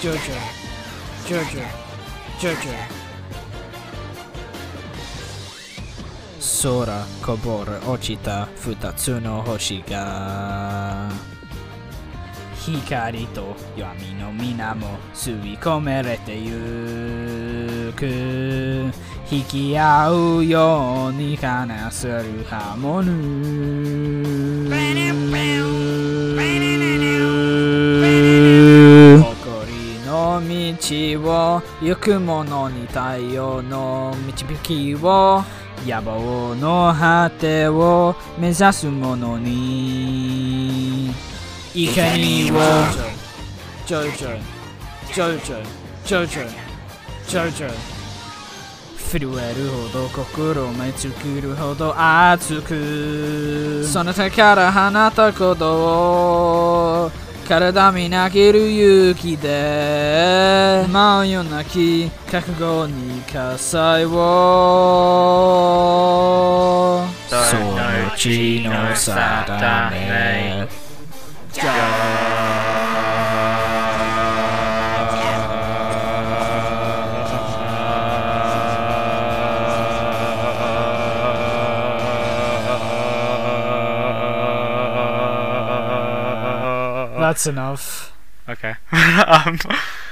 ジョジョジョジョジョジョ空こぼれ落ちた二つの星が光と闇の皆も吸い込めれてゆく引き合うように話せるハーモニー行く者に太陽の導きを野望の果てを目指す者に。いかにもジョジョジョジョ。ジョジョ。ジョジョ。震えるほど心めつくるほど熱く。その手から放ったことを体みなげる勇気で舞うようなき覚悟に火災を。その地の定め。That's enough. Okay. um,